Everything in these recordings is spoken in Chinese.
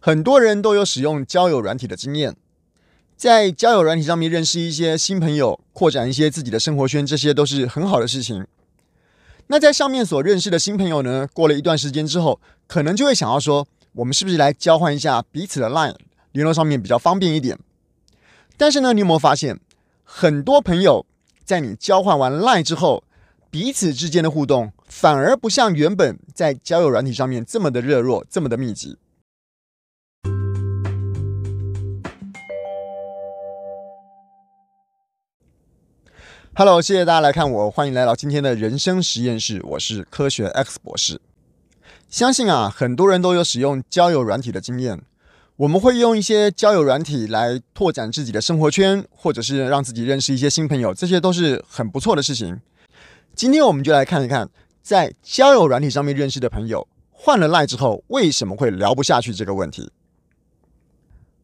很多人都有使用交友软体的经验，在交友软体上面认识一些新朋友，扩展一些自己的生活圈，这些都是很好的事情。那在上面所认识的新朋友呢，过了一段时间之后，可能就会想要说，我们是不是来交换一下彼此的 Line，联络上面比较方便一点？但是呢，你有没有发现，很多朋友在你交换完 Line 之后，彼此之间的互动反而不像原本在交友软体上面这么的热络，这么的密集。Hello，谢谢大家来看我，欢迎来到今天的人生实验室，我是科学 X 博士。相信啊，很多人都有使用交友软体的经验。我们会用一些交友软体来拓展自己的生活圈，或者是让自己认识一些新朋友，这些都是很不错的事情。今天我们就来看一看，在交友软体上面认识的朋友，换了 LINE 之后，为什么会聊不下去这个问题。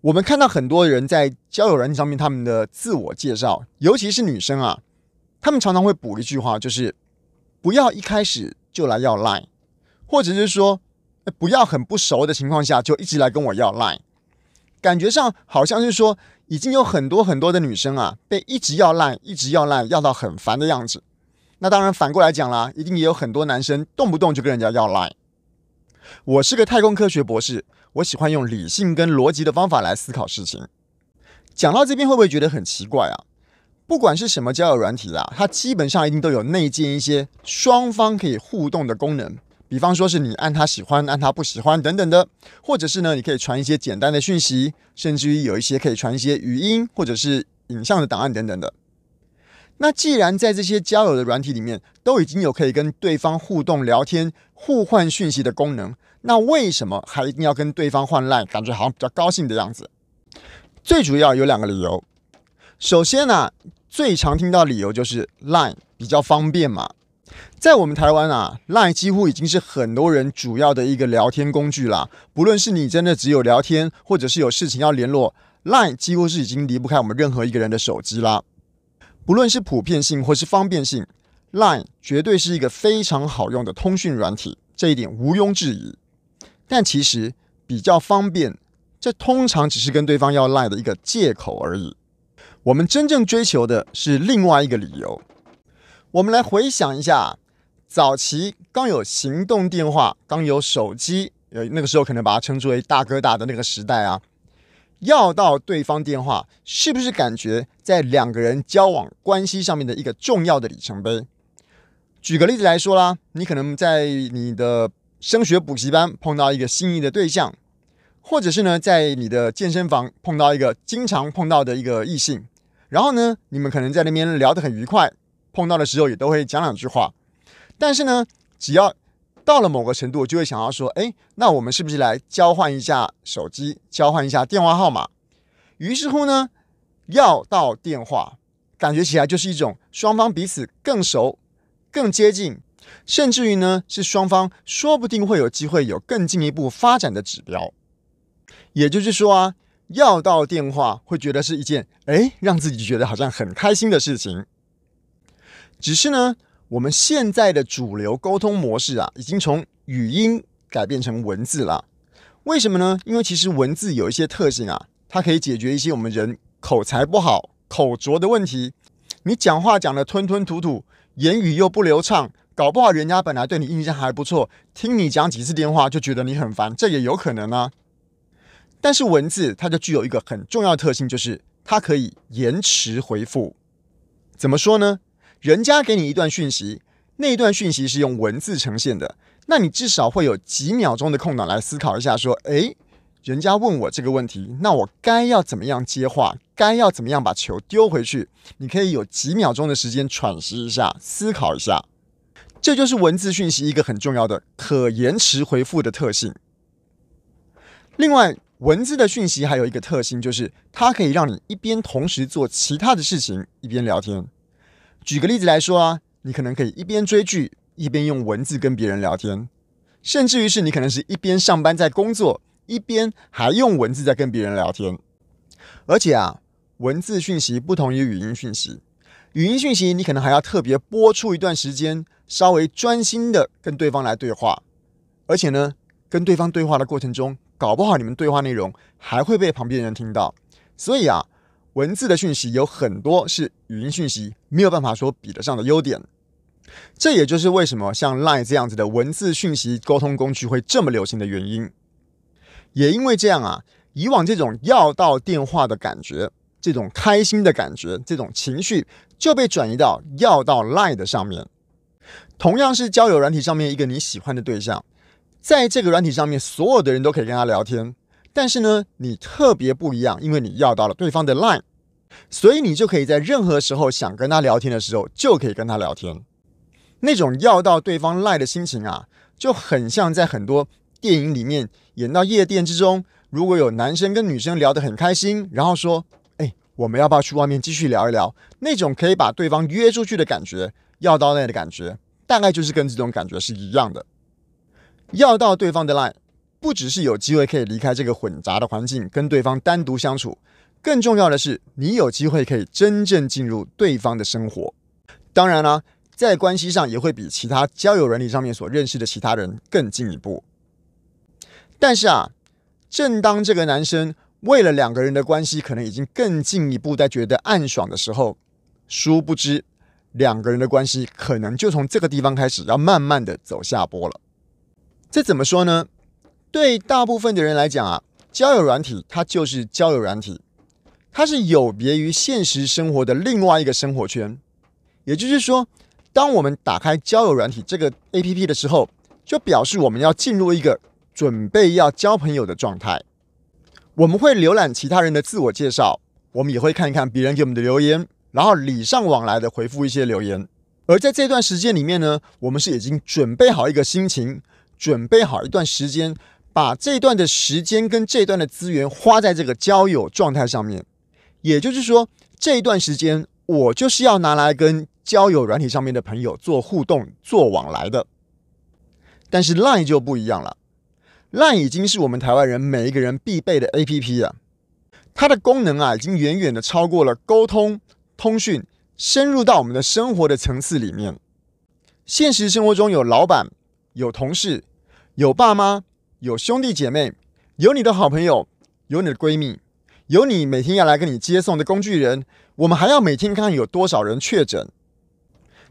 我们看到很多人在交友软体上面他们的自我介绍，尤其是女生啊。他们常常会补一句话，就是不要一开始就来要 Line，或者是说不要很不熟的情况下就一直来跟我要 Line，感觉上好像是说已经有很多很多的女生啊被一直要 Line，一直要 Line，要到很烦的样子。那当然反过来讲啦，一定也有很多男生动不动就跟人家要 Line。我是个太空科学博士，我喜欢用理性跟逻辑的方法来思考事情。讲到这边会不会觉得很奇怪啊？不管是什么交友软体啦，它基本上一定都有内建一些双方可以互动的功能，比方说是你按他喜欢、按他不喜欢等等的，或者是呢，你可以传一些简单的讯息，甚至于有一些可以传一些语音或者是影像的档案等等的。那既然在这些交友的软体里面都已经有可以跟对方互动、聊天、互换讯息的功能，那为什么还一定要跟对方换赖感觉好像比较高兴的样子。最主要有两个理由，首先呢、最常听到的理由就是 Line 比较方便嘛，在我们台湾啊，Line 几乎已经是很多人主要的一个聊天工具啦。不论是你真的只有聊天，或者是有事情要联络，Line 几乎是已经离不开我们任何一个人的手机啦。不论是普遍性或是方便性，Line 绝对是一个非常好用的通讯软体，这一点毋庸置疑。但其实比较方便，这通常只是跟对方要 Line 的一个借口而已。我们真正追求的是另外一个理由。我们来回想一下，早期刚有行动电话，刚有手机，呃，那个时候可能把它称之为大哥大的那个时代啊，要到对方电话，是不是感觉在两个人交往关系上面的一个重要的里程碑？举个例子来说啦，你可能在你的升学补习班碰到一个心仪的对象，或者是呢，在你的健身房碰到一个经常碰到的一个异性。然后呢，你们可能在那边聊得很愉快，碰到的时候也都会讲两句话。但是呢，只要到了某个程度，就会想要说：“哎，那我们是不是来交换一下手机，交换一下电话号码？”于是乎呢，要到电话，感觉起来就是一种双方彼此更熟、更接近，甚至于呢，是双方说不定会有机会有更进一步发展的指标。也就是说啊。要到电话会觉得是一件哎，让自己觉得好像很开心的事情。只是呢，我们现在的主流沟通模式啊，已经从语音改变成文字了。为什么呢？因为其实文字有一些特性啊，它可以解决一些我们人口才不好、口拙的问题。你讲话讲得吞吞吐吐，言语又不流畅，搞不好人家本来对你印象还不错，听你讲几次电话就觉得你很烦，这也有可能啊。但是文字它就具有一个很重要的特性，就是它可以延迟回复。怎么说呢？人家给你一段讯息，那一段讯息是用文字呈现的，那你至少会有几秒钟的空档来思考一下，说：“诶，人家问我这个问题，那我该要怎么样接话？该要怎么样把球丢回去？”你可以有几秒钟的时间喘息一下，思考一下。这就是文字讯息一个很重要的可延迟回复的特性。另外，文字的讯息还有一个特性，就是它可以让你一边同时做其他的事情，一边聊天。举个例子来说啊，你可能可以一边追剧，一边用文字跟别人聊天，甚至于是你可能是一边上班在工作，一边还用文字在跟别人聊天。而且啊，文字讯息不同于语音讯息，语音讯息你可能还要特别播出一段时间，稍微专心的跟对方来对话，而且呢，跟对方对话的过程中。搞不好你们对话内容还会被旁边人听到。所以啊，文字的讯息有很多是语音讯息没有办法说比得上的优点。这也就是为什么像 Line 这样子的文字讯息沟通工具会这么流行的原因。也因为这样啊，以往这种要到电话的感觉，这种开心的感觉，这种情绪就被转移到要到 Line 的上面。同样是交友软体上面一个你喜欢的对象，在这个软体上面，所有的人都可以跟他聊天。但是呢，你特别不一样，因为你要到了对方的 Line，所以你就可以在任何时候想跟他聊天的时候，就可以跟他聊天。那种要到对方 Line 的心情啊，就很像在很多电影里面演到夜店之中，如果有男生跟女生聊得很开心，然后说：“哎，我们要不要去外面继续聊一聊？”那种可以把对方约出去的感觉，要到那的感觉，大概就是跟这种感觉是一样的。要到对方的 Line。不只是有机会可以离开这个混杂的环境，跟对方单独相处，更重要的是，你有机会可以真正进入对方的生活。当然啦，在关系上也会比其他交友软体上面所认识的其他人更进一步。但是啊，正当这个男生为了两个人的关系可能已经更进一步，在觉得暗爽的时候，殊不知两个人的关系可能就从这个地方开始要慢慢的走下坡了。这怎么说呢？对大部分的人来讲啊，交友软体它就是交友软体，它是有别于现实生活的另外一个生活圈。也就是说，当我们打开交友软体这个 APP 的时候，就表示我们要进入一个准备要交朋友的状态。我们会浏览其他人的自我介绍，我们也会看一看别人给我们的留言，然后礼尚往来的回复一些留言。而在这段时间里面呢，我们是已经准备好一个心情，准备好一段时间。把这段的时间跟这段的资源花在这个交友状态上面，也就是说，这一段时间我就是要拿来跟交友软体上面的朋友做互动、做往来的。但是 Line 就不一样了，Line 已经是我们台湾人每一个人必备的 APP 了，它的功能啊，已经远远的超过了沟通、通讯，深入到我们的生活的层次里面。现实生活中有老板、有同事、有爸妈。有兄弟姐妹，有你的好朋友，有你的闺蜜，有你每天要来跟你接送的工具人。我们还要每天看有多少人确诊。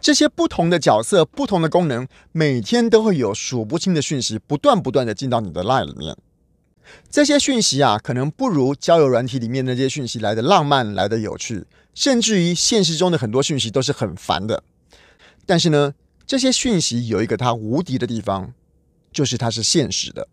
这些不同的角色、不同的功能，每天都会有数不清的讯息，不断不断的进到你的 LINE 里面。这些讯息啊，可能不如交友软体里面那些讯息来的浪漫、来的有趣，甚至于现实中的很多讯息都是很烦的。但是呢，这些讯息有一个它无敌的地方。就是它是现实的。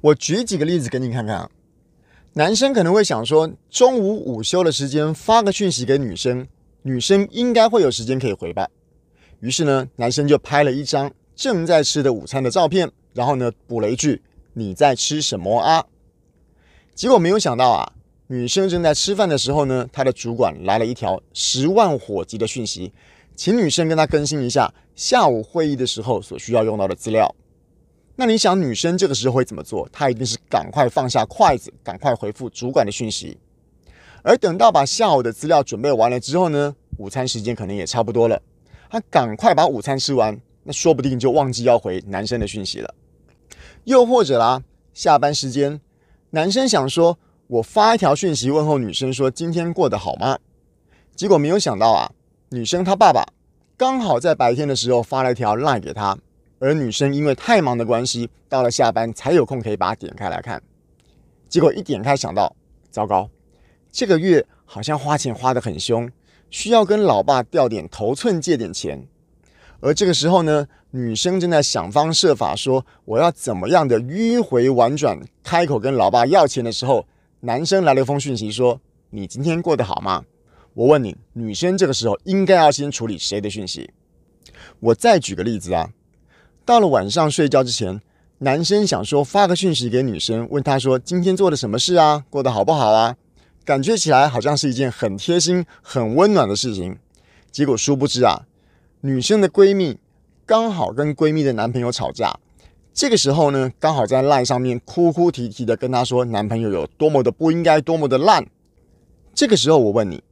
我举几个例子给你看看啊。男生可能会想说，中午午休的时间发个讯息给女生，女生应该会有时间可以回吧。于是呢，男生就拍了一张正在吃的午餐的照片，然后呢补了一句：“你在吃什么啊？”结果没有想到啊，女生正在吃饭的时候呢，她的主管来了一条十万火急的讯息，请女生跟他更新一下下午会议的时候所需要用到的资料。那你想，女生这个时候会怎么做？她一定是赶快放下筷子，赶快回复主管的讯息。而等到把下午的资料准备完了之后呢，午餐时间可能也差不多了。她赶快把午餐吃完，那说不定就忘记要回男生的讯息了。又或者啦，下班时间，男生想说，我发一条讯息问候女生说今天过得好吗？结果没有想到啊，女生她爸爸刚好在白天的时候发了一条 LINE 给她。而女生因为太忙的关系，到了下班才有空可以把它点开来看。结果一点开，想到糟糕，这个月好像花钱花得很凶，需要跟老爸调点头寸借点钱。而这个时候呢，女生正在想方设法说我要怎么样的迂回婉转开口跟老爸要钱的时候，男生来了封讯息说：“你今天过得好吗？”我问你，女生这个时候应该要先处理谁的讯息？我再举个例子啊。到了晚上睡觉之前，男生想说发个讯息给女生，问她说今天做了什么事啊，过得好不好啊？感觉起来好像是一件很贴心、很温暖的事情。结果殊不知啊，女生的闺蜜刚好跟闺蜜的男朋友吵架，这个时候呢，刚好在烂上面哭哭啼啼的跟她说男朋友有多么的不应该，多么的烂。这个时候我问你，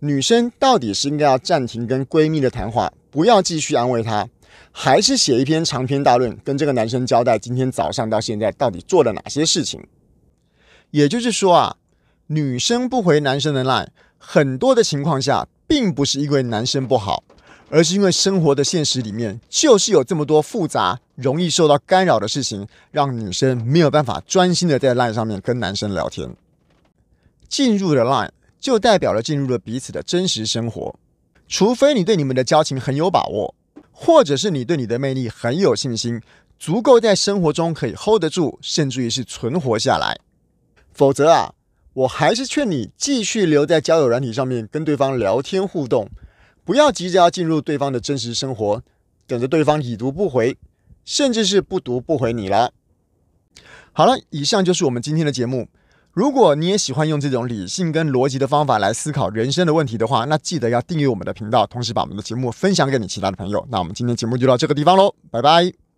女生到底是应该要暂停跟闺蜜的谈话，不要继续安慰她？还是写一篇长篇大论跟这个男生交代今天早上到现在到底做了哪些事情？也就是说啊，女生不回男生的 LINE，很多的情况下并不是因为男生不好，而是因为生活的现实里面就是有这么多复杂、容易受到干扰的事情，让女生没有办法专心的在 LINE 上面跟男生聊天。进入了 LINE，就代表了进入了彼此的真实生活，除非你对你们的交情很有把握，或者是你对你的魅力很有信心，足够在生活中可以 hold 得住，甚至于是存活下来。否则啊，我还是劝你继续留在交友软体上面跟对方聊天互动，不要急着要进入对方的真实生活，等着对方已读不回，甚至是不读不回你了。好了，以上就是我们今天的节目。如果你也喜欢用这种理性跟逻辑的方法来思考人生的问题的话，那记得要订阅我们的频道，同时把我们的节目分享给你其他的朋友。那我们今天节目就到这个地方喽，拜拜。